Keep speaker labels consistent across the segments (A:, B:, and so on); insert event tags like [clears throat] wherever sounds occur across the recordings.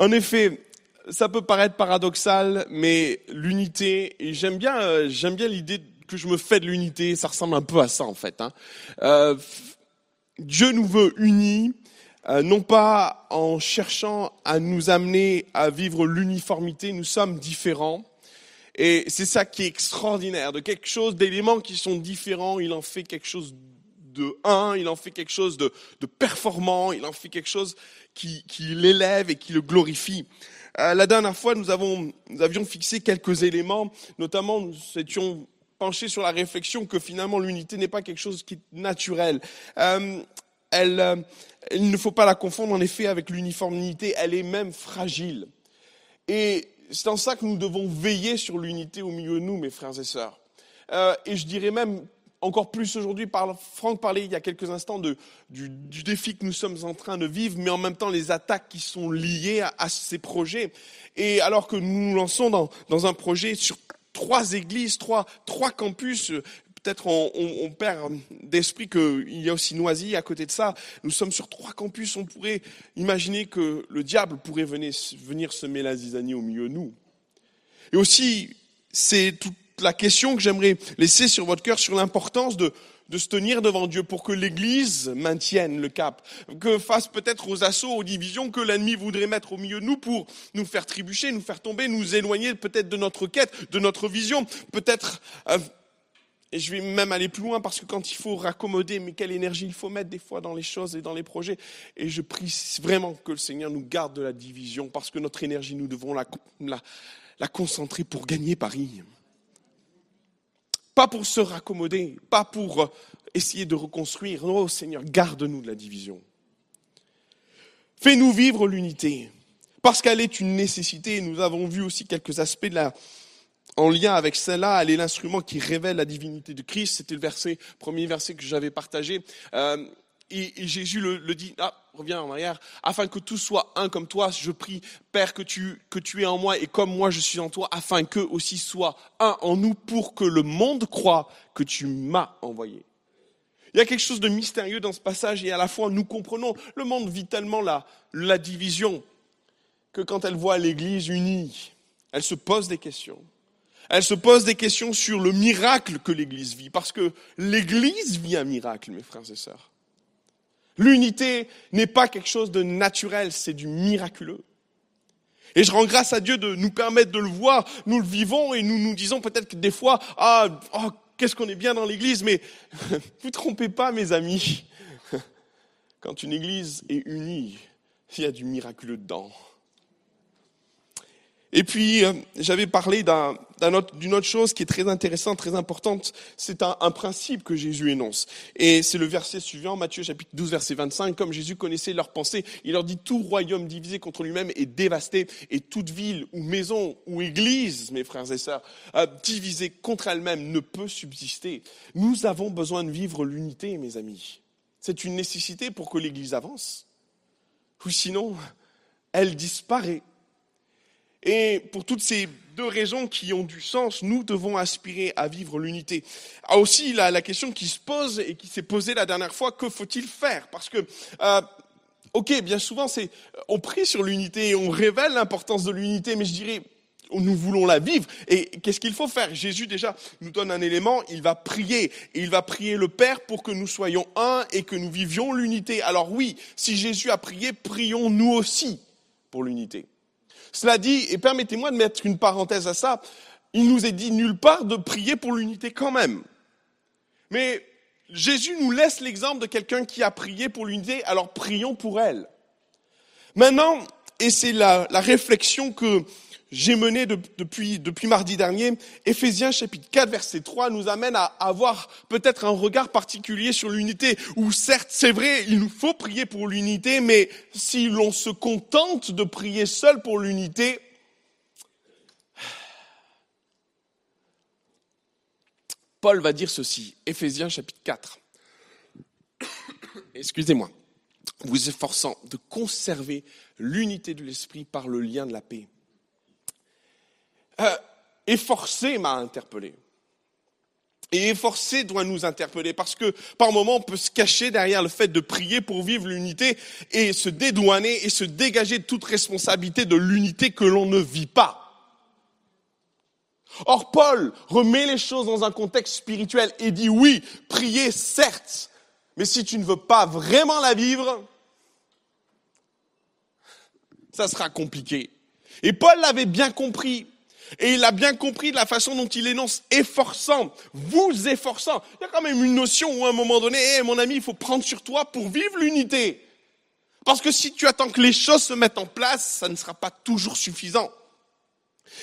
A: En effet, ça peut paraître paradoxal, mais l'unité, j'aime bien, euh, j'aime bien l'idée que je me fais de l'unité, ça ressemble un peu à ça en fait. Hein. Euh, Dieu nous veut unis, euh, non pas en cherchant à nous amener à vivre l'uniformité, nous sommes différents. Et c'est ça qui est extraordinaire, de quelque chose, d'éléments qui sont différents, il en fait quelque chose de un, il en fait quelque chose de, performant, il en fait quelque chose qui, l'élève et qui le glorifie. Euh, la dernière fois, nous, avions fixé quelques éléments, notamment nous étions penchés sur la réflexion que finalement l'unité n'est pas quelque chose qui est naturel. Euh, euh, il ne faut pas la confondre en effet avec l'uniformité, elle est même fragile. Et c'est en ça que nous devons veiller sur l'unité au milieu de nous, mes frères et sœurs. Et je dirais même encore plus aujourd'hui, Franck parlait il y a quelques instants de, du, du, défi que nous sommes en train de vivre, mais en même temps les attaques qui sont liées à, à ces projets. Et alors que nous nous lançons dans, dans un projet sur trois églises, trois, trois campus, peut-être on, on, on, perd d'esprit qu'il y a aussi Noisy à côté de ça. Nous sommes sur trois campus, on pourrait imaginer que le diable pourrait venir, venir semer la zizanie au milieu de nous. Et aussi, c'est toute la question que j'aimerais laisser sur votre cœur sur l'importance de, se tenir devant Dieu pour que l'Église maintienne le cap, que face peut-être aux assauts, aux divisions que l'ennemi voudrait mettre au milieu de nous pour nous faire trébucher, nous faire tomber, nous éloigner peut-être de notre quête, de notre vision, peut-être euh, et je vais même aller plus loin parce que quand il faut raccommoder, mais quelle énergie il faut mettre des fois dans les choses et dans les projets. Et je prie vraiment que le Seigneur nous garde de la division parce que notre énergie, nous devons la concentrer pour gagner Paris. Pas pour se raccommoder, pas pour essayer de reconstruire. Non, Seigneur, garde-nous de la division. Fais-nous vivre l'unité parce qu'elle est une nécessité. Nous avons vu aussi quelques aspects en lien avec celle-là, elle est l'instrument qui révèle la divinité de Christ. C'était le premier verset que j'avais partagé. Euh, et, Jésus le, dit, ah, reviens en arrière, afin que tout soit un comme toi, je prie, Père, que tu, que tu es en moi et comme moi je suis en toi, afin qu'eux aussi soient un en nous pour que le monde croit que tu m'as envoyé. Il y a quelque chose de mystérieux dans ce passage et à la fois nous comprenons, le monde vit tellement la, la division que quand elle voit l'Église unie, elle se pose des questions elle se pose des questions sur le miracle que l'Église vit, parce que l'Église vit un miracle, mes frères et sœurs. L'unité n'est pas quelque chose de naturel, c'est du miraculeux. Et je rends grâce à Dieu de nous permettre de le voir. Nous le vivons et nous nous disons peut-être que des fois, ah, oh, qu'est-ce qu'on est bien dans l'église, mais [laughs] vous trompez pas, mes amis. [laughs] Quand une église est unie, il y a du miraculeux dedans. Et puis, euh, j'avais parlé d'une un autre, chose qui est très intéressante, très importante. C'est un, un, principe que Jésus énonce. Et c'est le verset suivant, Matthieu chapitre 12, verset 25. Comme Jésus connaissait leurs pensées, il leur dit, tout royaume divisé contre lui-même est dévasté, et toute ville ou maison ou église, mes frères et sœurs, euh, divisée contre elle-même ne peut subsister. Nous avons besoin de vivre l'unité, mes amis. C'est une nécessité pour que l'église avance. Ou sinon, elle disparaît. Et pour toutes ces deux raisons qui ont du sens, nous devons aspirer à vivre l'unité. Ah aussi la, question qui se pose et qui s'est posée la dernière fois, que faut-il faire? Parce que, euh, ok, bien souvent, on prie sur l'unité et on révèle l'importance de l'unité, mais je dirais, nous voulons la vivre. Et qu'est-ce qu'il faut faire? Jésus déjà nous donne un élément, il va prier. Et il va prier le Père pour que nous soyons un et que nous vivions l'unité. Alors oui, si Jésus a prié, prions nous aussi pour l'unité. Cela dit, et permettez-moi de mettre une parenthèse à ça, il nous est dit nulle part de prier pour l'unité quand même. Mais Jésus nous laisse l'exemple de quelqu'un qui a prié pour l'unité, alors prions pour elle. Maintenant, et c'est la, la, réflexion que j'ai menée de, depuis, depuis mardi dernier, Éphésiens chapitre 4 verset 3 nous amène à avoir peut-être un regard particulier sur l'unité, où certes c'est vrai, il nous faut prier pour l'unité, mais si l'on se contente de prier seul pour l'unité, Paul va dire ceci, Éphésiens chapitre 4. Excusez-moi. Vous efforçant de conserver l'unité de l'esprit par le lien de la paix euh, efforcer m'a interpellé. Et efforcer doit nous interpeller parce que par moments on peut se cacher derrière le fait de prier pour vivre l'unité et se dédouaner et se dégager de toute responsabilité de l'unité que l'on ne vit pas. Or Paul remet les choses dans un contexte spirituel et dit oui, prier certes, mais si tu ne veux pas vraiment la vivre, ça sera compliqué. Et Paul l'avait bien compris. Et il a bien compris de la façon dont il énonce efforçant, vous efforçant. Il y a quand même une notion où à un moment donné, hey, mon ami, il faut prendre sur toi pour vivre l'unité. Parce que si tu attends que les choses se mettent en place, ça ne sera pas toujours suffisant.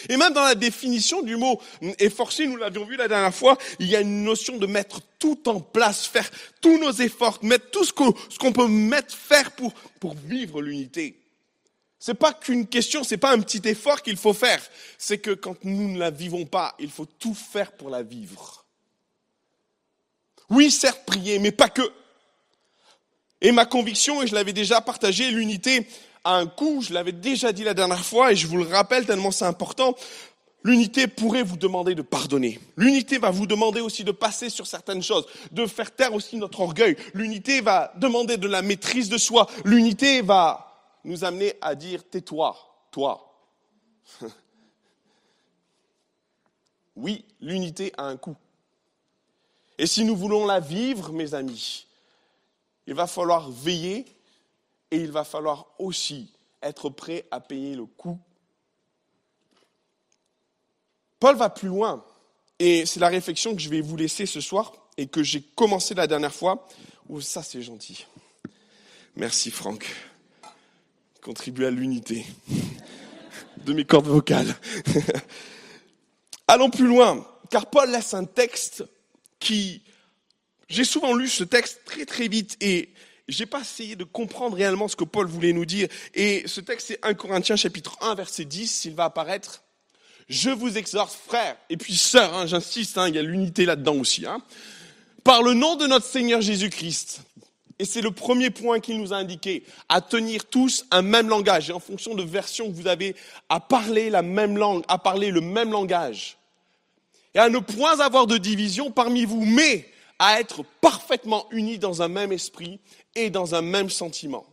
A: Et même dans la définition du mot efforcer, nous l'avions vu la dernière fois, il y a une notion de mettre tout en place, faire tous nos efforts, mettre tout ce qu'on peut mettre, faire pour, pour vivre l'unité. C'est pas qu'une question, c'est pas un petit effort qu'il faut faire. C'est que quand nous ne la vivons pas, il faut tout faire pour la vivre. Oui, certes, prier, mais pas que. Et ma conviction, et je l'avais déjà partagé, l'unité a un coût, je l'avais déjà dit la dernière fois, et je vous le rappelle tellement c'est important. L'unité pourrait vous demander de pardonner. L'unité va vous demander aussi de passer sur certaines choses, de faire taire aussi notre orgueil. L'unité va demander de la maîtrise de soi. L'unité va nous amener à dire tais-toi, toi. [laughs] oui, l'unité a un coût. Et si nous voulons la vivre, mes amis, il va falloir veiller et il va falloir aussi être prêt à payer le coût. Paul va plus loin et c'est la réflexion que je vais vous laisser ce soir et que j'ai commencé la dernière fois. Oh, ça c'est gentil. Merci Franck contribuer à l'unité de mes cordes vocales. Allons plus loin, car Paul laisse un texte qui, j'ai souvent lu ce texte très très vite et j'ai pas essayé de comprendre réellement ce que Paul voulait nous dire. Et ce texte, c'est 1 Corinthiens chapitre 1, verset 10, il va apparaître. Je vous exhorte, frères, et puis sœurs, hein, j'insiste, hein, il y a l'unité là-dedans aussi, hein, par le nom de notre Seigneur Jésus-Christ, et c'est le premier point qu'il nous a indiqué, à tenir tous un même langage. Et en fonction de version que vous avez, à parler la même langue, à parler le même langage. Et à ne point avoir de division parmi vous, mais à être parfaitement unis dans un même esprit et dans un même sentiment.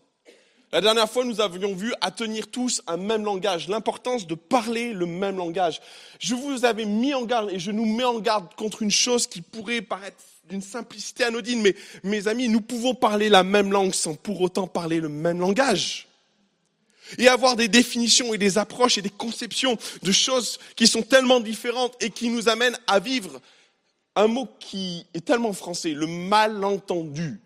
A: La dernière fois, nous avions vu à tenir tous un même langage, l'importance de parler le même langage. Je vous avais mis en garde et je nous mets en garde contre une chose qui pourrait paraître d'une simplicité anodine, mais mes amis, nous pouvons parler la même langue sans pour autant parler le même langage. Et avoir des définitions et des approches et des conceptions de choses qui sont tellement différentes et qui nous amènent à vivre un mot qui est tellement français, le malentendu.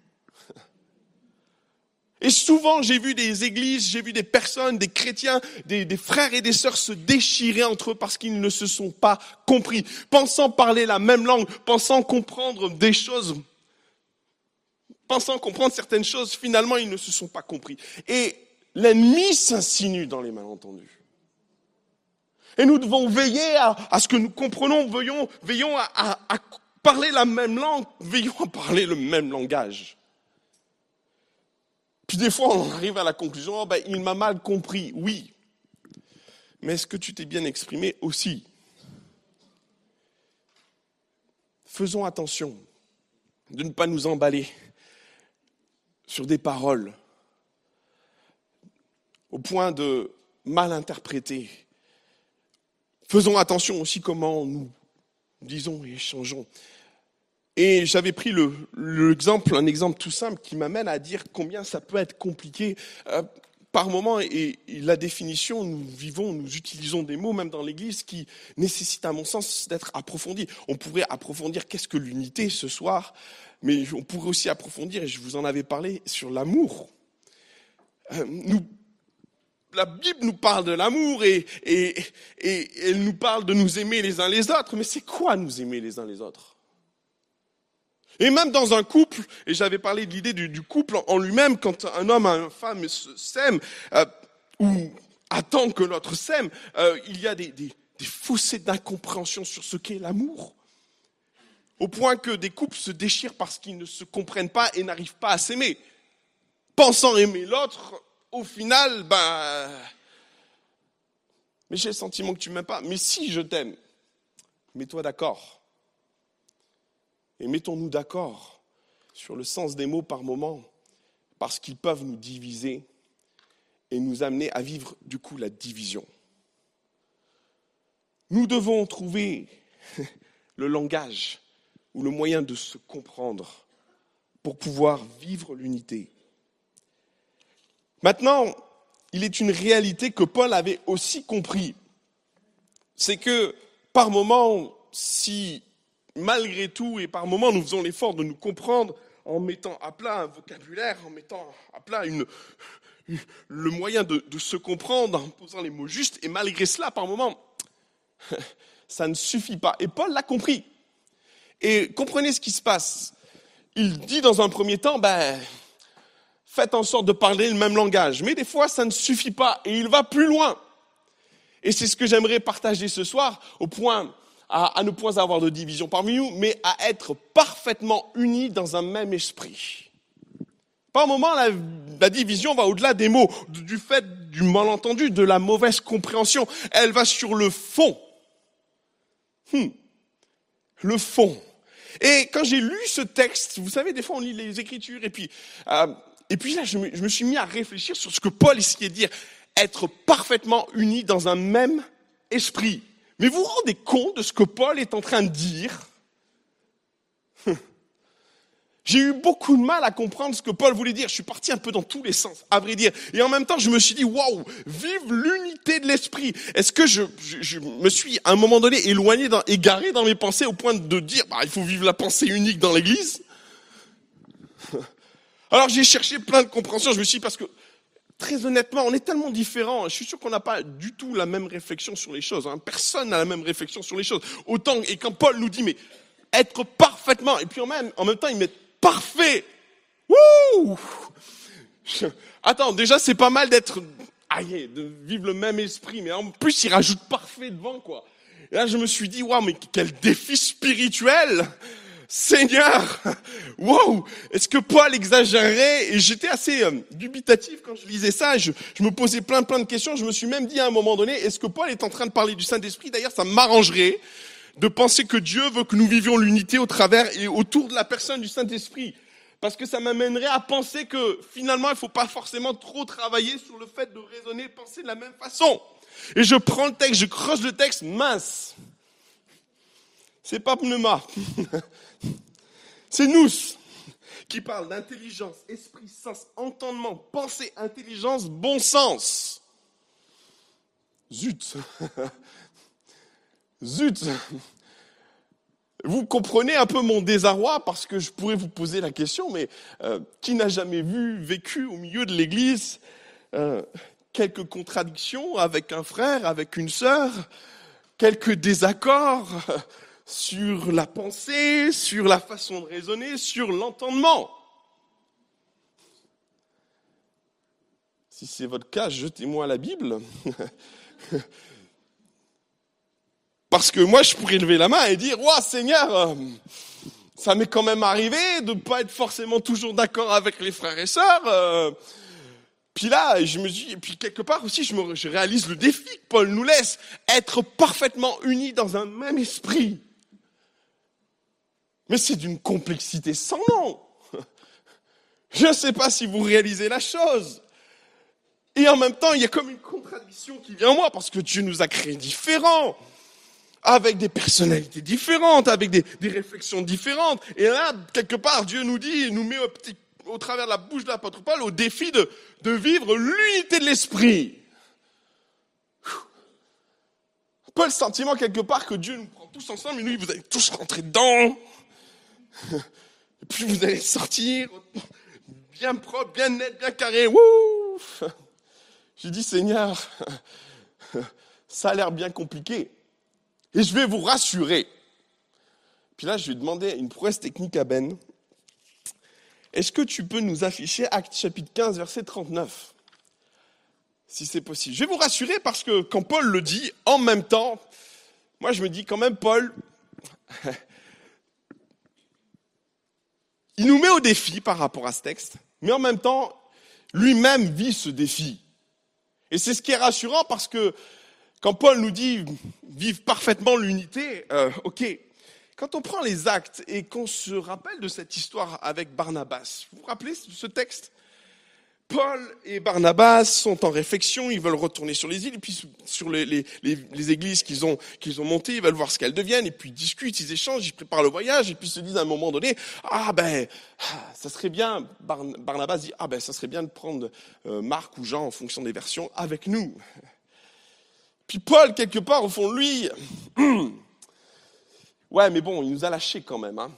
A: Et souvent, j'ai vu des églises, j'ai vu des personnes, des chrétiens, des, frères et des sœurs se déchirer entre eux parce qu'ils ne se sont pas compris, pensant parler la même langue, pensant comprendre des choses, pensant comprendre certaines choses, finalement, ils ne se sont pas compris. Et l'ennemi s'insinue dans les malentendus. Et nous devons veiller à, ce que nous comprenons, veillons, veillons à parler la même langue, veillons à parler le même langage. Puis des fois, on arrive à la conclusion, oh ben, il m'a mal compris. Oui. Mais est-ce que tu t'es bien exprimé aussi? Faisons attention de ne pas nous emballer sur des paroles au point de mal interpréter. Faisons attention aussi comment nous disons et échangeons. Et j'avais pris l'exemple, un exemple tout simple qui m'amène à dire combien ça peut être compliqué euh, par moment. Et, la définition, nous vivons, nous utilisons des mots, même dans l'Église, qui nécessitent, à mon sens, d'être approfondis. On pourrait approfondir qu'est-ce que l'unité ce soir, mais on pourrait aussi approfondir, et je vous en avais parlé, sur l'amour. Euh, la Bible nous parle de l'amour et, elle nous parle de nous aimer les uns les autres, mais c'est quoi nous aimer les uns les autres? Et même dans un couple, et j'avais parlé de l'idée du, couple en lui-même, quand un homme et une femme s'aiment, euh, ou attend que l'autre s'aime, euh, il y a des, des, des fossés d'incompréhension sur ce qu'est l'amour. Au point que des couples se déchirent parce qu'ils ne se comprennent pas et n'arrivent pas à s'aimer. Pensant aimer l'autre, au final, ben, mais j'ai le sentiment que tu m'aimes pas. Mais si je t'aime, mets-toi d'accord Et mettons-nous d'accord sur le sens des mots par moment, parce qu'ils peuvent nous diviser et nous amener à vivre du coup la division. Nous devons trouver [laughs] le langage ou le moyen de se comprendre pour pouvoir vivre l'unité. Maintenant, il est une réalité que Paul avait aussi compris. C'est que par moments, si malgré tout et par moments nous faisons l'effort de nous comprendre en mettant à plat un vocabulaire, en mettant à plat le moyen de, de se comprendre, en posant les mots justes, et malgré cela, par moments, [laughs] ça ne suffit pas. Et Paul l'a compris. Et comprenez ce qui se passe. Il dit dans un premier temps, ben, faites en sorte de parler le même langage. Mais des fois, ça ne suffit pas et il va plus loin. Et c'est ce que j'aimerais partager ce soir, au point, à, ne point avoir de division parmi nous, mais à être parfaitement unis dans un même esprit. Par moment, la, la division va au-delà des mots, du fait du malentendu, de la mauvaise compréhension. Elle va sur le fond. Hmm. Le fond. Et quand j'ai lu ce texte, vous savez, des fois on lit les Écritures et puis, euh, et puis là, je me, je me, suis mis à réfléchir sur ce que Paul essayait de dire, être parfaitement unis dans un même esprit. Mais vous vous rendez compte de ce que Paul est en train de dire? [laughs] J'ai eu beaucoup de mal à comprendre ce que Paul voulait dire. Je suis parti un peu dans tous les sens, à vrai dire. Et en même temps, je me suis dit, waouh, vive l'unité de l'esprit. Est-ce que je, je, je, me suis, à un moment donné, éloigné, dans, égaré dans mes pensées au point de dire, bah, il faut vivre la pensée unique dans l'église? [laughs] Alors j'ai cherché plein de compréhensions. Je me suis dit, parce que, très honnêtement, on est tellement différents. Je suis sûr qu'on n'a pas du tout la même réflexion sur les choses. Hein. Personne n'a la même réflexion sur les choses. Autant, et quand Paul nous dit, mais être parfaitement, et puis en même, en même temps, il met parfait. Wouh [laughs] Attends, déjà c'est pas mal d'être, aïe, de vivre le même esprit, mais en plus il rajoute parfait devant quoi. Et là je me suis dit, waouh, mais quel défi spirituel Seigneur, wow, est-ce que Paul exagérait? Et j'étais assez euh, dubitatif quand je lisais ça. Je, je, me posais plein plein de questions. Je me suis même dit à un moment donné, est-ce que Paul est en train de parler du Saint Esprit D'ailleurs, ça m'arrangerait de penser que Dieu veut que nous vivions l'unité au travers et autour de la personne du Saint-Esprit. Parce que ça m'amènerait à penser que finalement, il ne faut pas forcément trop travailler sur le fait de raisonner, penser de la même façon. Et je prends le texte, je creuse le texte, mince. C'est pas pneuma. [laughs] C'est nous qui parle d'intelligence, esprit, sens, entendement, pensée, intelligence, bon sens. Zut. [laughs] Zut Vous comprenez un peu mon désarroi parce que je pourrais vous poser la question, mais euh, qui n'a jamais vu, vécu au milieu de l'Église euh, quelques contradictions avec un frère, avec une sœur, quelques désaccords sur la pensée, sur la façon de raisonner, sur l'entendement Si c'est votre cas, jetez-moi la Bible. [laughs] Parce que moi, je pourrais lever la main et dire, ouais, Seigneur, ça m'est quand même arrivé de ne pas être forcément toujours d'accord avec les frères et sœurs. Puis là, je me dis, et puis quelque part aussi, je, je réalise le défi que Paul nous laisse, être parfaitement unis dans un même esprit. Mais c'est d'une complexité sans nom. Je ne sais pas si vous réalisez la chose. Et en même temps, il y a comme une contradiction qui vient en moi, parce que Dieu nous a créés différents avec des personnalités différentes, avec des, des, réflexions différentes. Et là, quelque part, Dieu nous dit, nous met au, petit, au travers de la bouche de l'apôtre Paul au défi de, de vivre l'unité de l'esprit. Pas le sentiment quelque part que Dieu nous prend tous ensemble et nous, vous allez tous rentrer dedans. [laughs] Et puis vous allez sortir bien propre, bien net, bien carré. Wouh [laughs] J'ai dit, Seigneur, [laughs] ça a l'air bien compliqué. Et je vais vous rassurer. Puis là, je vais demander une prouesse technique à Ben. Est-ce que tu peux nous afficher Acte chapitre 15, verset 39 Si c'est possible. Je vais vous rassurer parce que quand Paul le dit, en même temps, moi je me dis quand même, Paul, il nous met au défi par rapport à ce texte, mais en même temps, lui-même vit ce défi. Et c'est ce qui est rassurant parce que quand Paul nous dit vivre parfaitement l'unité, euh, ok, quand on prend les actes et qu'on se rappelle de cette histoire avec Barnabas, vous vous rappelez ce texte? Paul et Barnabas sont en réflexion, ils veulent retourner sur les îles, et puis sur les, les, les, églises qu'ils ont, ont montées, ils veulent voir ce qu'elles deviennent, et puis ils discutent, ils échangent, ils préparent le voyage, et puis ils se disent à un moment donné, ah ben, ça serait bien, Barnabas dit, ah ben, ça serait bien de prendre euh, Marc ou Jean en fonction des versions avec nous. Puis Paul, quelque part, au fond, lui, [clears throat] ouais, mais bon, il nous a lâchés quand même. Hein.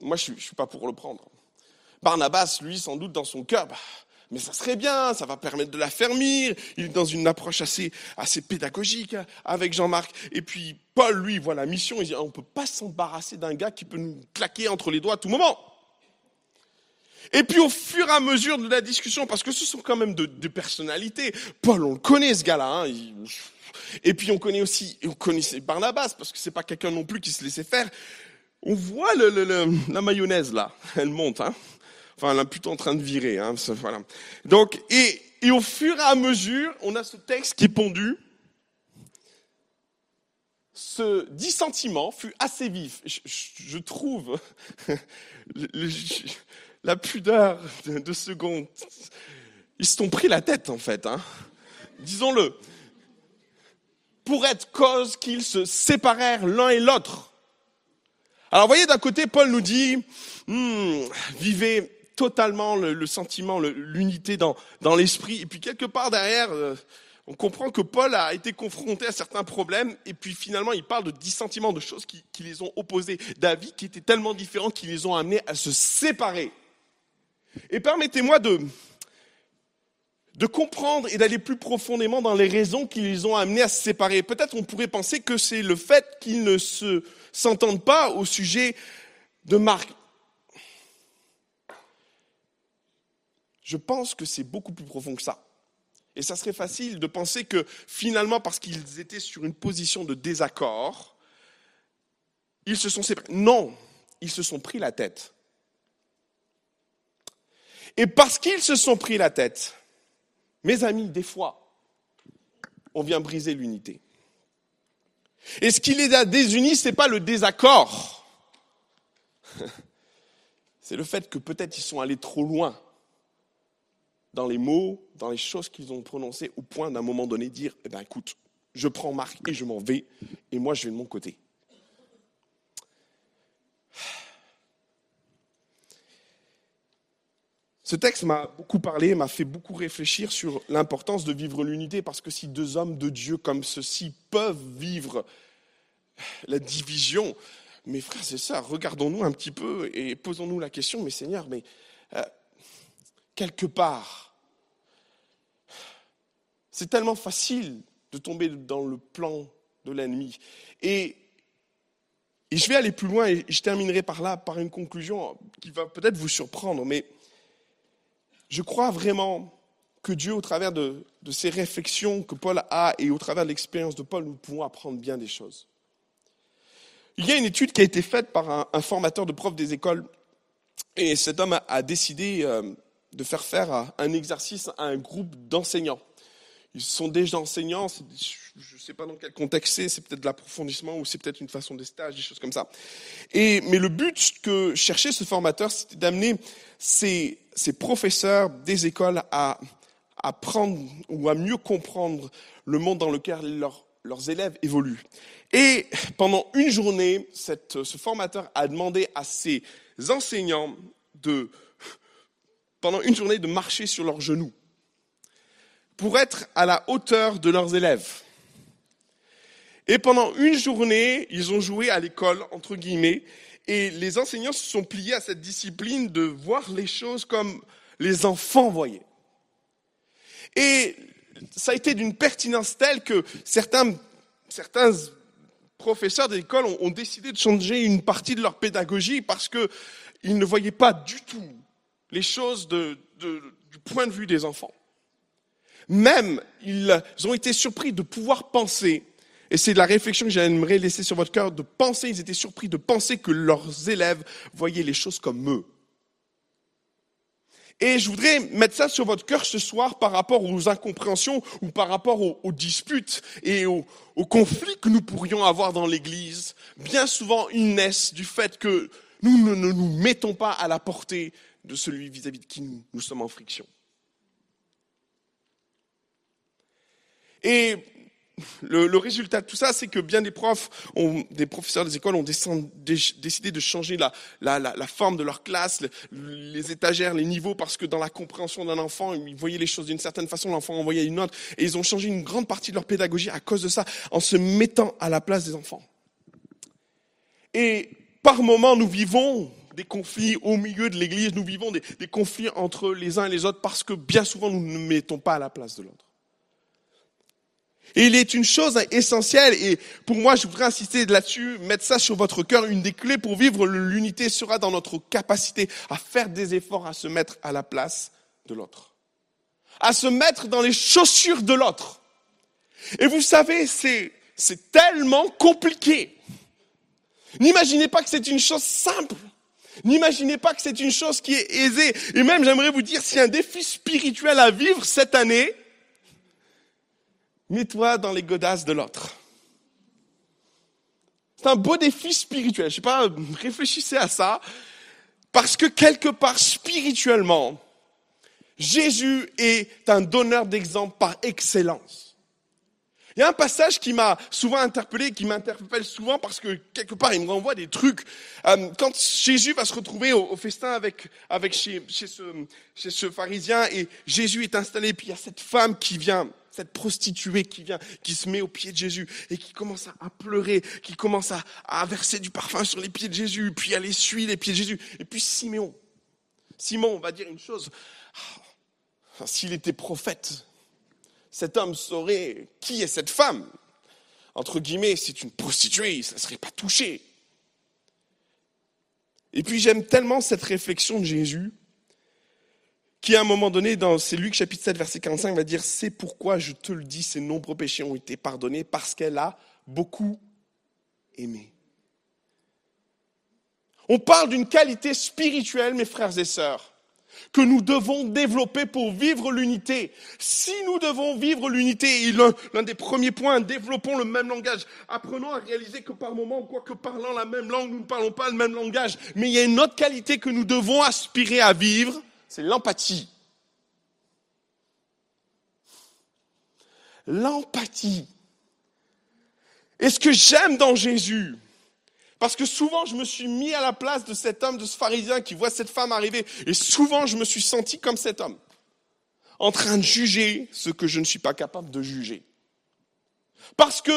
A: Moi, je ne suis pas pour le prendre. Barnabas, lui, sans doute dans son cœur, bah, mais ça serait bien, ça va permettre de l'affermir. Il est dans une approche assez, pédagogique hein, avec Jean-Marc. Et puis Paul, lui, voit la mission, il dit, on ne peut pas s'embarrasser d'un gars qui peut nous claquer entre les doigts à tout moment. Et puis au fur et à mesure de la discussion, parce que ce sont quand même de, personnalités, Paul, on le connaît ce gars-là. Hein, et puis on connaît aussi, on connaissait Barnabas, parce que c'est pas quelqu'un non plus qui se laissait faire. On voit la mayonnaise là, elle monte. Hein. Enfin, elle est plutôt en train de virer. Hein, voilà. Donc, et, et au fur et à mesure, on a ce texte qui est pondu. Ce dissentiment fut assez vif. Je, je trouve [laughs] la pudeur de, de seconde. Ils se sont pris la tête, en fait. Hein. Disons-le. Pour être cause qu'ils se séparèrent l'un et l'autre. Alors, vous voyez, d'un côté, Paul nous dit, hmm, vivez totalement le, sentiment, l'unité dans, dans l'esprit. Et puis quelque part derrière, euh, on comprend que Paul a été confronté à certains problèmes. Et puis finalement, il parle de dissentiments, de choses qui, qui les ont opposés, d'avis qui étaient tellement différents qu'ils les ont amenés à se séparer. Et permettez-moi de, de comprendre et d'aller plus profondément dans les raisons qui les ont amenés à se séparer. Peut-être on pourrait penser que c'est le fait qu'ils ne se s'entendent pas au sujet de Marc. Je pense que c'est beaucoup plus profond que ça. Et ça serait facile de penser que finalement, parce qu'ils étaient sur une position de désaccord, ils se sont séparés. Non, ils se sont pris la tête. Et parce qu'ils se sont pris la tête, mes amis, des fois, on vient briser l'unité. Et ce qui les a désunis, ce n'est pas le désaccord. [laughs] C'est le fait que peut-être ils sont allés trop loin dans les mots, dans les choses qu'ils ont prononcées, au point d'un moment donné dire, eh ben écoute, je prends Marc et je m'en vais, et moi je vais de mon côté. Ce texte m'a beaucoup parlé, m'a fait beaucoup réfléchir sur l'importance de vivre l'unité, parce que si deux hommes de Dieu comme ceux-ci peuvent vivre la division, mes frères et sœurs, regardons-nous un petit peu et posons-nous la question, mais Seigneur, mais quelque part, c'est tellement facile de tomber dans le plan de l'ennemi. Et, je vais aller plus loin et je terminerai par là, par une conclusion qui va peut-être vous surprendre, mais je crois vraiment que Dieu, au travers de, ces réflexions que Paul a et au travers de l'expérience de Paul, nous pouvons apprendre bien des choses. Il y a une étude qui a été faite par un, formateur de profs des écoles et cet homme a, décidé euh, de faire faire un exercice à un groupe d'enseignants ils sont déjà enseignants, je ne sais pas dans quel contexte c'est, c'est peut-être de l'approfondissement ou c'est peut-être une façon des stages, des choses comme ça. Et, mais le but que cherchait ce formateur, c'était d'amener ces, ces, professeurs des écoles à apprendre ou à mieux comprendre le monde dans lequel leurs élèves évoluent. Et pendant une journée, cette, ce formateur a demandé à ses enseignants de, pendant une journée, de marcher sur leurs genoux pour être à la hauteur de leurs élèves. Et pendant une journée, ils ont joué à l'école, entre guillemets, et les enseignants se sont pliés à cette discipline de voir les choses comme les enfants voyaient. Et ça a été d'une pertinence telle que certains, certains professeurs d'école ont, ont, décidé de changer une partie de leur pédagogie parce qu'ils ne voyaient pas du tout les choses du point de vue des enfants. Même, ils ont été surpris de pouvoir penser, et c'est la réflexion que j'aimerais laisser sur votre cœur, de penser, ils étaient surpris de penser que leurs élèves voyaient les choses comme eux. Et je voudrais mettre ça sur votre cœur ce soir par rapport aux incompréhensions ou par rapport aux, disputes et aux, conflits que nous pourrions avoir dans l'Église. Bien souvent, ils naissent du fait que nous ne nous mettons pas à la portée de celui vis-à-vis de qui nous, sommes en friction. Et le, résultat de tout ça, c'est que bien des profs, ont, des professeurs des écoles ont décidé de changer la, forme de leur classe, les, étagères, les niveaux, parce que dans la compréhension d'un enfant, ils voyaient les choses d'une certaine façon, l'enfant en voyait une autre, et ils ont changé une grande partie de leur pédagogie à cause de ça, en se mettant à la place des enfants. Et par moments, nous vivons des conflits au milieu de l'Église, nous vivons des, conflits entre les uns et les autres, parce que bien souvent, nous ne mettons pas à la place de l'autre. Et il est une chose essentielle, et pour moi, je voudrais insister là-dessus, mettre ça sur votre cœur, une des clés pour vivre l'unité sera dans notre capacité à faire des efforts, à se mettre à la place de l'autre. À se mettre dans les chaussures de l'autre. Et vous savez, c'est, c'est tellement compliqué. N'imaginez pas que c'est une chose simple. N'imaginez pas que c'est une chose qui est aisée. Et même, j'aimerais vous dire, a un défi spirituel à vivre cette année, mets-toi dans les godasses de l'autre. C'est un beau défi spirituel. Je sais pas, réfléchissez à ça. Parce que quelque part, spirituellement, Jésus est un donneur d'exemple par excellence. Il y a un passage qui m'a souvent interpellé, qui m'interpelle souvent parce que quelque part il me renvoie des trucs. Euh, quand Jésus va se retrouver au, festin avec, avec chez, chez, ce, chez ce pharisien et Jésus est installé, puis il y a cette femme qui vient cette prostituée qui vient, qui se met aux pieds de Jésus et qui commence à pleurer, qui commence à, verser du parfum sur les pieds de Jésus, puis elle essuie les pieds de Jésus. Et puis Simeon, Simon va dire une chose, ah, s'il était prophète, cet homme saurait qui est cette femme. Entre guillemets, c'est une prostituée, ça ne serait pas touché. Et puis j'aime tellement cette réflexion de Jésus qui à un moment donné, dans Luc chapitre 7, verset 45, va dire, c'est pourquoi je te le dis, ses nombreux péchés ont été pardonnés, parce qu'elle a beaucoup aimé. On parle d'une qualité spirituelle, mes frères et sœurs, que nous devons développer pour vivre l'unité. Si nous devons vivre l'unité, l'un des premiers points, développons le même langage. Apprenons à réaliser que par moment, quoique parlant la même langue, nous ne parlons pas le même langage. Mais il y a une autre qualité que nous devons aspirer à vivre, c'est l'empathie. L'empathie. Et ce que j'aime dans Jésus, parce que souvent je me suis mis à la place de cet homme, de ce pharisien qui voit cette femme arriver, et souvent je me suis senti comme cet homme, en train de juger ce que je ne suis pas capable de juger. Parce que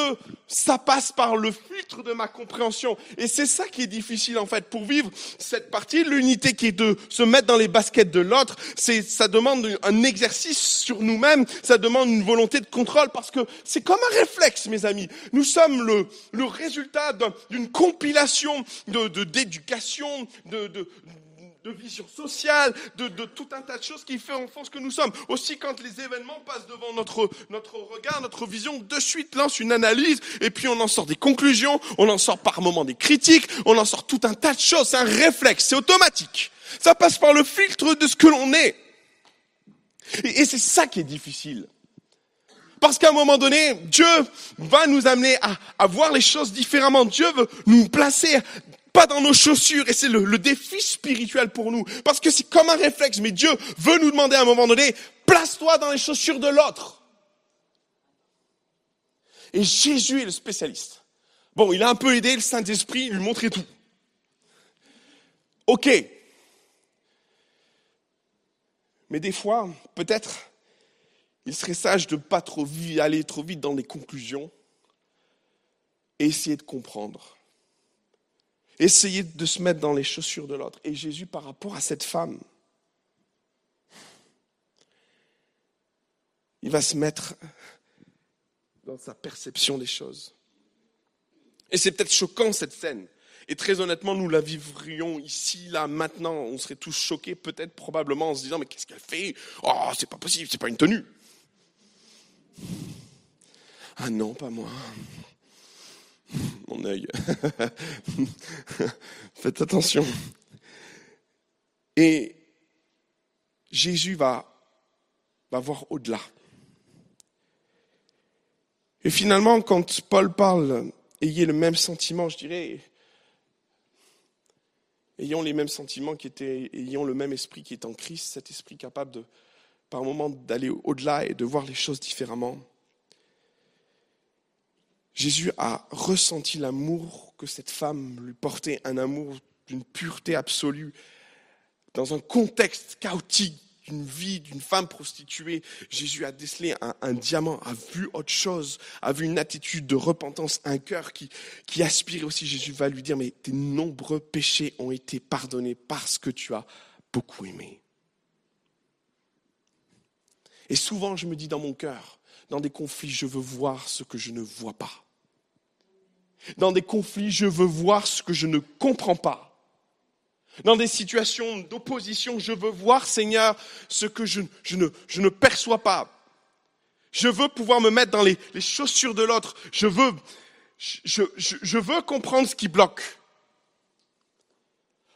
A: ça passe par le filtre de ma compréhension. Et c'est ça qui est difficile en fait. Pour vivre cette partie, l'unité qui est de se mettre dans les baskets de l'autre, c'est, ça demande un exercice sur nous-mêmes, ça demande une volonté de contrôle parce que c'est comme un réflexe, mes amis. Nous sommes le, le résultat d'une compilation de, d'éducation, de, de, de vision sociale, de, tout un tas de choses qui fait en ce que nous sommes. Aussi, quand les événements passent devant notre, notre regard, notre vision, de suite lance une analyse, et puis on en sort des conclusions, on en sort par moments des critiques, on en sort tout un tas de choses. C'est un réflexe, c'est automatique. Ça passe par le filtre de ce que l'on est. Et, c'est ça qui est difficile. Parce qu'à un moment donné, Dieu va nous amener à, à, voir les choses différemment. Dieu veut nous placer pas dans nos chaussures. Et c'est le, défi spirituel pour nous. Parce que c'est comme un réflexe. Mais Dieu veut nous demander à un moment donné, place-toi dans les chaussures de l'autre. Et Jésus est le spécialiste. Bon, il a un peu aidé le Saint-Esprit, lui montrait tout. Ok. Mais des fois, peut-être, il serait sage de ne pas trop aller trop vite dans les conclusions et essayer de comprendre. Essayer de se mettre dans les chaussures de l'autre. Et Jésus, par rapport à cette femme, il va se mettre dans sa perception des choses. Et c'est peut-être choquant cette scène. Et très honnêtement, nous la vivrions ici, là, maintenant. On serait tous choqués, peut-être, probablement, en se disant, mais qu'est-ce qu'elle fait? Oh, c'est pas possible, c'est pas une tenue. Ah non, pas moi mon œil. [laughs] Faites attention. Et Jésus va, voir au-delà. Et finalement, quand Paul parle, ayez le même sentiment, je dirais, ayons les mêmes sentiments qui étaient, ayons le même esprit qui est en Christ, cet esprit capable par moment, d'aller au-delà et de voir les choses différemment. Jésus a ressenti l'amour que cette femme lui portait, un amour d'une pureté absolue, dans un contexte chaotique d'une vie d'une femme prostituée. Jésus a décelé un, diamant, a vu autre chose, a vu une attitude de repentance, un cœur qui, qui aspirait aussi. Jésus va lui dire, mais tes nombreux péchés ont été pardonnés parce que tu as beaucoup aimé. Et souvent, je me dis dans mon cœur, dans des conflits, je veux voir ce que je ne vois pas. Dans des conflits, je veux voir ce que je ne comprends pas. Dans des situations d'opposition, je veux voir, Seigneur, ce que je, ne, perçois pas. Je veux pouvoir me mettre dans les, chaussures de l'autre. Je veux, comprendre ce qui bloque.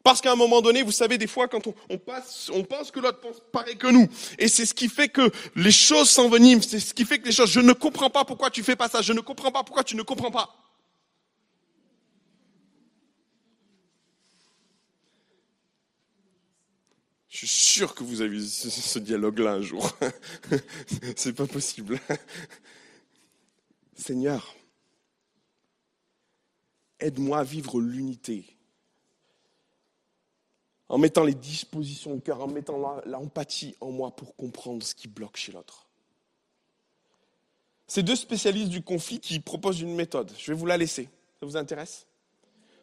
A: Parce qu'à un moment donné, vous savez, des fois, quand on, on pense que l'autre pense pareil que nous. Et c'est ce qui fait que les choses s'enveniment. C'est ce qui fait que les choses, je ne comprends pas pourquoi tu fais pas ça. Je ne comprends pas pourquoi tu ne comprends pas. Je suis sûr que vous avez eu ce dialogue-là un jour. [laughs] C'est pas possible. Seigneur, aide-moi à vivre l'unité. En mettant les dispositions au cœur, en mettant l'empathie en moi pour comprendre ce qui bloque chez l'autre. Ces deux spécialistes du conflit qui proposent une méthode. Je vais vous la laisser. Ça vous intéresse?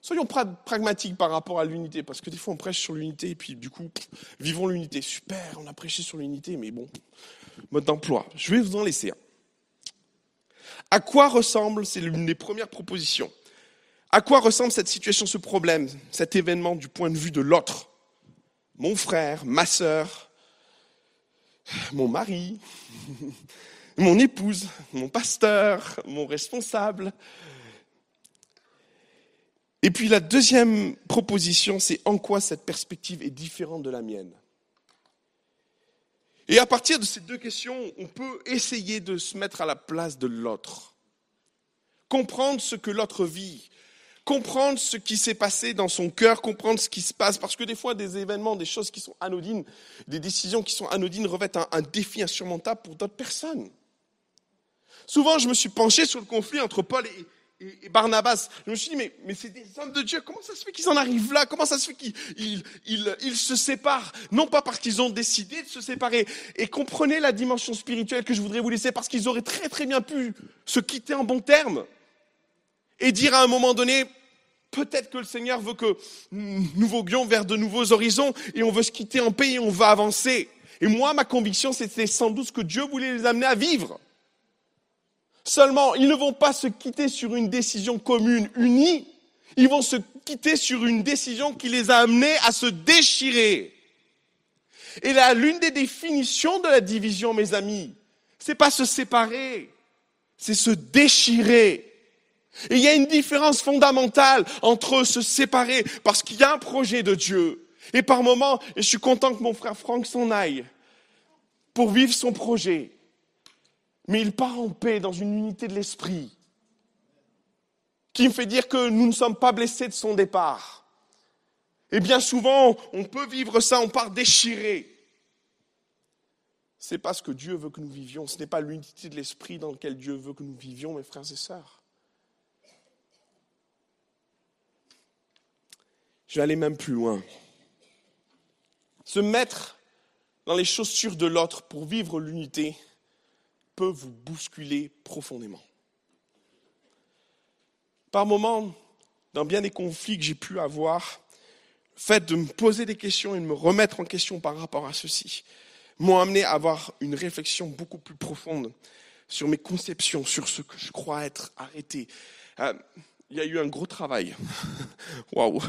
A: Soyons pragmatiques par rapport à l'unité, parce que des fois on prêche sur l'unité et puis du coup, vivons l'unité. Super, on a prêché sur l'unité, mais bon, mode d'emploi. Je vais vous en laisser un. À quoi ressemble, c'est l'une des premières propositions, à quoi ressemble cette situation, ce problème, cet événement du point de vue de l'autre? Mon frère, ma sœur, mon mari, [laughs] mon épouse, mon pasteur, mon responsable, et puis la deuxième proposition, c'est en quoi cette perspective est différente de la mienne. Et à partir de ces deux questions, on peut essayer de se mettre à la place de l'autre, comprendre ce que l'autre vit, comprendre ce qui s'est passé dans son cœur, comprendre ce qui se passe, parce que des fois, des événements, des choses qui sont anodines, des décisions qui sont anodines revêtent un, défi insurmontable pour d'autres personnes. Souvent, je me suis penché sur le conflit entre Paul et, et Barnabas. Je me suis dit, mais, mais c'est des hommes de Dieu, comment ça se fait qu'ils en arrivent là? Comment ça se fait qu'ils ils, se séparent? Non pas parce qu'ils ont décidé de se séparer. Et comprenez la dimension spirituelle que je voudrais vous laisser, parce qu'ils auraient très très bien pu se quitter en bons termes et dire à un moment donné, peut-être que le Seigneur veut que nous voguions vers de nouveaux horizons et on veut se quitter en paix et on va avancer. Et moi, ma conviction, c'était sans doute que Dieu voulait les amener à vivre. Seulement, ils ne vont pas se quitter sur une décision commune, unie. Ils vont se quitter sur une décision qui les a amenés à se déchirer. Et là, l'une des définitions de la division, mes amis, c'est pas se séparer, c'est se déchirer. Et il y a une différence fondamentale entre se séparer, parce qu'il y a un projet de Dieu. Et par moments, et je suis content que mon frère Franck s'en aille, pour vivre son projet mais il part en paix dans une unité de l'esprit qui me fait dire que nous ne sommes pas blessés de son départ. Et bien souvent, on peut vivre ça, on part déchiré. C'est pas ce que Dieu veut que nous vivions, ce n'est pas l'unité de l'esprit dans lequel Dieu veut que nous vivions, mes frères et sœurs. Je vais aller même plus loin. Se mettre dans les chaussures de l'autre pour vivre l'unité, peut vous bousculer profondément. Par moments, dans bien des conflits que j'ai pu avoir, le fait de me poser des questions et de me remettre en question par rapport à ceci m'ont amené à avoir une réflexion beaucoup plus profonde sur mes conceptions, sur ce que je crois être arrêté. Euh, il y a eu un gros travail. [laughs] Waouh [laughs]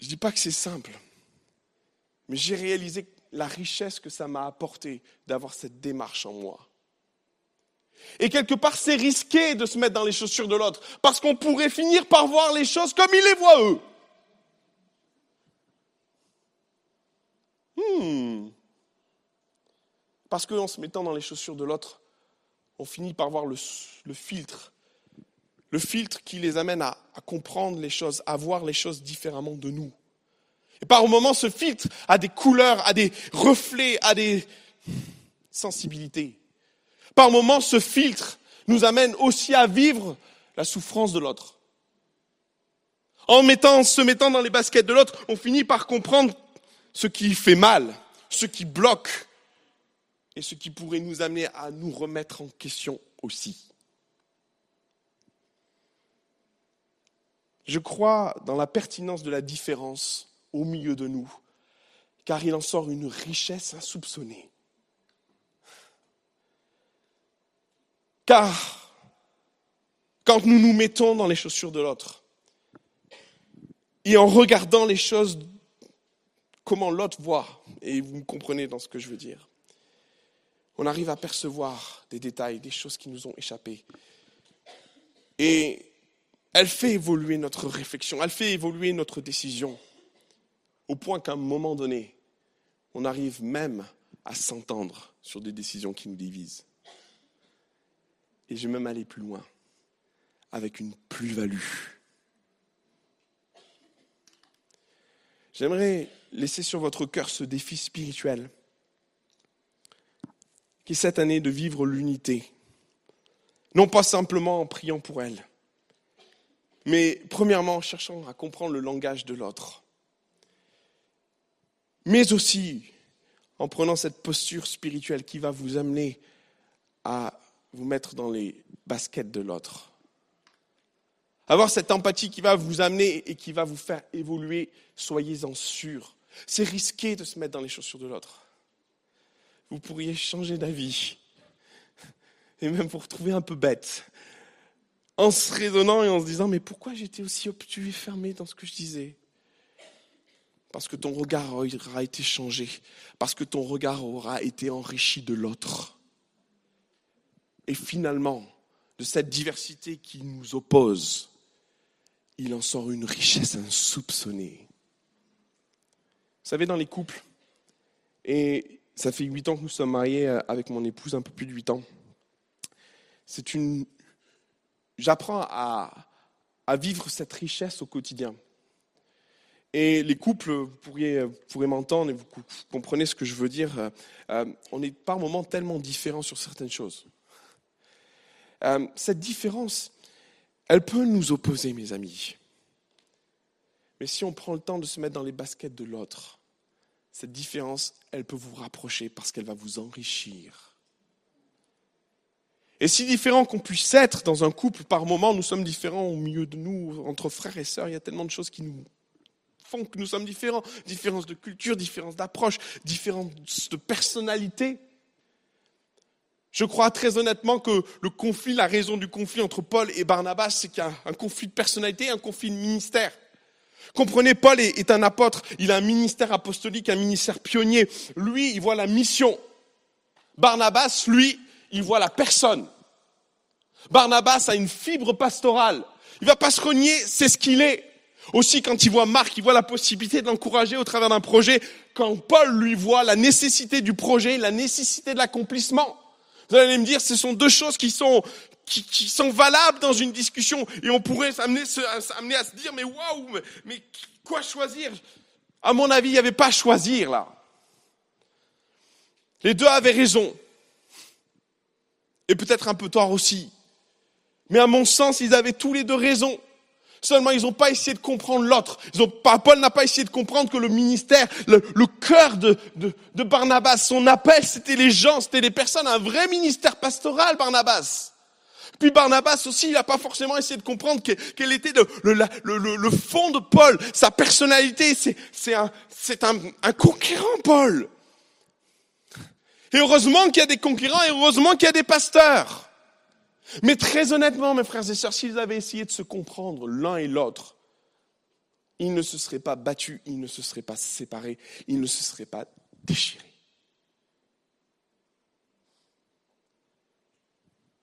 A: Je dis pas que c'est simple, mais j'ai réalisé la richesse que ça m'a apporté d'avoir cette démarche en moi. Et quelque part, c'est risqué de se mettre dans les chaussures de l'autre, parce qu'on pourrait finir par voir les choses comme ils les voient eux. Hmm. Parce qu'en se mettant dans les chaussures de l'autre, on finit par voir le, filtre. Le filtre qui les amène à, comprendre les choses, à voir les choses différemment de nous. Et par moments, ce filtre a des couleurs, a des reflets, a des sensibilités. Par moments, ce filtre nous amène aussi à vivre la souffrance de l'autre. En mettant, se mettant dans les baskets de l'autre, on finit par comprendre ce qui fait mal, ce qui bloque et ce qui pourrait nous amener à nous remettre en question aussi. Je crois dans la pertinence de la différence au milieu de nous, car il en sort une richesse insoupçonnée. Car quand nous nous mettons dans les chaussures de l'autre, et en regardant les choses, comment l'autre voit, et vous me comprenez dans ce que je veux dire, on arrive à percevoir des détails, des choses qui nous ont échappé. Et elle fait évoluer notre réflexion, elle fait évoluer notre décision, au point qu'à un moment donné, on arrive même à s'entendre sur des décisions qui nous divisent. Et je même aller plus loin, avec une plus-value. J'aimerais laisser sur votre cœur ce défi spirituel, qui est cette année de vivre l'unité. Non pas simplement en priant pour elle, mais premièrement en cherchant à comprendre le langage de l'autre, mais aussi en prenant cette posture spirituelle qui va vous amener à vous mettre dans les baskets de l'autre. Avoir cette empathie qui va vous amener et qui va vous faire évoluer, soyez-en sûrs. C'est risqué de se mettre dans les chaussures de l'autre. Vous pourriez changer d'avis et même vous retrouver un peu bête en se raisonnant et en se disant mais pourquoi j'étais aussi obtus et fermé dans ce que je disais? Parce que ton regard aura été changé, parce que ton regard aura été enrichi de l'autre. Et finalement, de cette diversité qui nous oppose, il en sort une richesse insoupçonnée. Vous savez, dans les couples, et ça fait huit ans que nous sommes mariés avec mon épouse, un peu plus de huit ans, c'est une. J'apprends à, à vivre cette richesse au quotidien. Et les couples, vous pourriez, m'entendre et vous comprenez ce que je veux dire, euh, on est par moments tellement différents sur certaines choses. Euh, cette différence, elle peut nous opposer, mes amis. Mais si on prend le temps de se mettre dans les baskets de l'autre, cette différence, elle peut vous rapprocher parce qu'elle va vous enrichir. Et si différents qu'on puisse être dans un couple, par moment, nous sommes différents au milieu de nous, entre frères et sœurs, il y a tellement de choses qui nous que nous sommes différents. Différences de culture, différences d'approche, différences de personnalité. Je crois très honnêtement que le conflit, la raison du conflit entre Paul et Barnabas, c'est qu'il y a un conflit de personnalité, un conflit de ministère. Comprenez, Paul est un apôtre, il a un ministère apostolique, un ministère pionnier. Lui, il voit la mission. Barnabas, lui, il voit la personne. Barnabas a une fibre pastorale. Il va pas se renier, c'est ce qu'il est. Aussi, quand il voit Marc, il voit la possibilité de l'encourager au travers d'un projet. Quand Paul lui voit la nécessité du projet, la nécessité de l'accomplissement. Vous allez me dire, ce sont deux choses qui sont, valables dans une discussion. Et on pourrait s'amener, à se dire, mais waouh, mais, quoi choisir? À mon avis, il n'y avait pas à choisir là. Les deux avaient raison. Et peut-être un peu tort aussi. Mais à mon sens, ils avaient tous les deux raison. Seulement, ils n'ont pas essayé de comprendre l'autre. Paul n'a pas essayé de comprendre que le ministère, le, cœur de, de, Barnabas, son appel, c'était les gens, c'était les personnes, un vrai ministère pastoral, Barnabas. Puis Barnabas aussi, il n'a pas forcément essayé de comprendre quel était le, le, le, fond de Paul, sa personnalité. C'est un, un, un conquérant, Paul. Et heureusement qu'il y a des conquérants et heureusement qu'il y a des pasteurs. Mais très honnêtement, mes frères et sœurs, s'ils avaient essayé de se comprendre l'un et l'autre, ils ne se seraient pas battus, ils ne se seraient pas séparés, ils ne se seraient pas déchirés.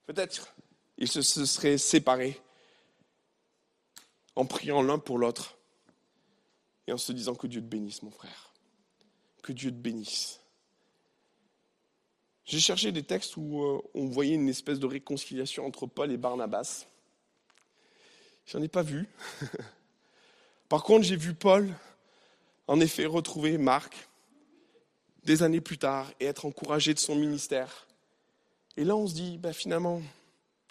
A: Peut-être ils se seraient séparés en priant l'un pour l'autre et en se disant que Dieu te bénisse, mon frère. Que Dieu te bénisse. J'ai cherché des textes où euh, on voyait une espèce de réconciliation entre Paul et Barnabas. J'en ai pas vu. [laughs] Par contre, j'ai vu Paul, en effet, retrouver Marc des années plus tard et être encouragé de son ministère. Et là, on se dit, ben, finalement,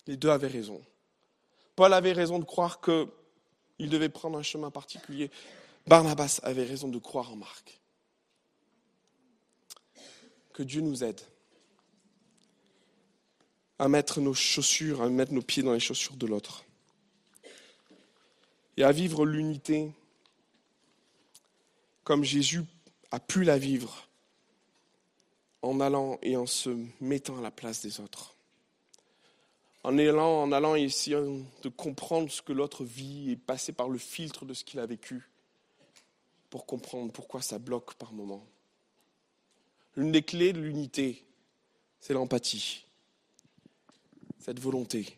A: les deux avaient raison. Paul avait raison de croire qu'il devait prendre un chemin particulier. Barnabas avait raison de croire en Marc. Que Dieu nous aide à mettre nos chaussures, à mettre nos pieds dans les chaussures de l'autre. Et à vivre l'unité comme Jésus a pu la vivre en allant et en se mettant à la place des autres. En allant, en allant essayant de comprendre ce que l'autre vit et passer par le filtre de ce qu'il a vécu pour comprendre pourquoi ça bloque par moments. L'une des clés de l'unité, c'est l'empathie cette volonté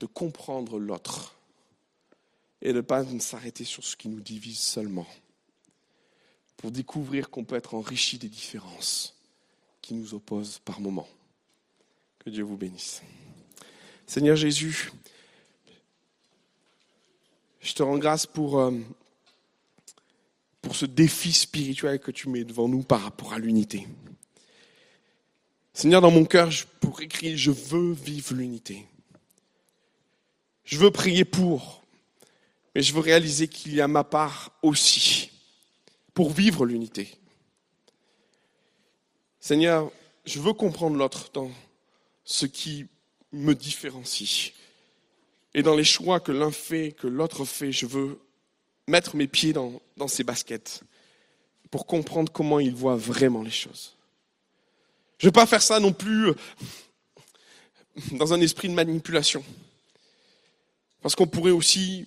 A: de comprendre l'autre et de ne pas s'arrêter sur ce qui nous divise seulement, pour découvrir qu'on peut être enrichi des différences qui nous opposent par moments. Que Dieu vous bénisse. Seigneur Jésus, je te rends grâce pour, euh, pour ce défi spirituel que tu mets devant nous par rapport à l'unité. Seigneur, dans mon cœur, pour écrire, je veux vivre l'unité. Je veux prier pour, mais je veux réaliser qu'il y a ma part aussi pour vivre l'unité. Seigneur, je veux comprendre l'autre dans ce qui me différencie. Et dans les choix que l'un fait, que l'autre fait, je veux mettre mes pieds dans, dans ses baskets pour comprendre comment il voit vraiment les choses. Je ne veux pas faire ça non plus euh, dans un esprit de manipulation. Parce qu'on pourrait aussi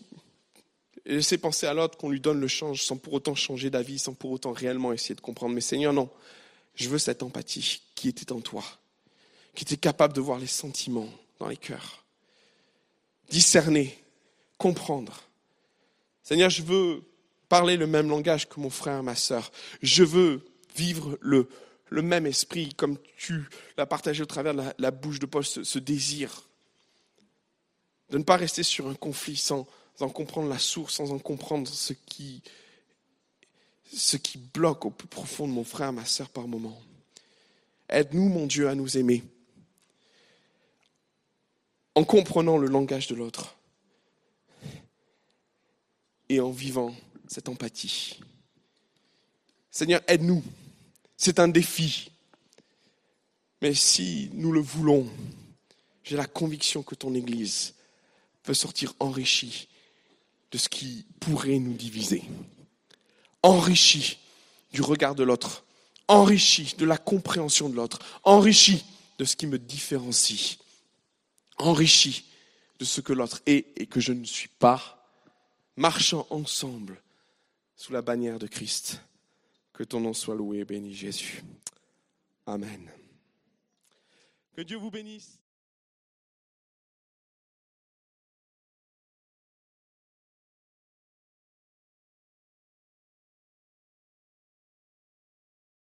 A: laisser penser à l'autre qu'on lui donne le change sans pour autant changer d'avis, sans pour autant réellement essayer de comprendre. Mais Seigneur, non. Je veux cette empathie qui était en toi, qui était capable de voir les sentiments dans les cœurs, discerner, comprendre. Seigneur, je veux parler le même langage que mon frère, ma sœur. Je veux vivre le, le même esprit, comme tu l'as partagé au travers de la, bouche de Paul, ce, désir de ne pas rester sur un conflit sans en comprendre la source, sans en comprendre ce qui, bloque au plus profond de mon frère, ma sœur par moment. Aide-nous, mon Dieu, à nous aimer en comprenant le langage de l'autre et en vivant cette empathie. Seigneur, aide-nous c'est un défi. Mais si nous le voulons, j'ai la conviction que ton Église peut sortir enrichie de ce qui pourrait nous diviser. Enrichie du regard de l'autre, enrichie de la compréhension de l'autre, enrichie de ce qui me différencie, enrichie de ce que l'autre est et que je ne suis pas, marchant ensemble sous la bannière de Christ. Que ton nom soit loué et béni, Jésus. Amen. Que Dieu vous bénisse.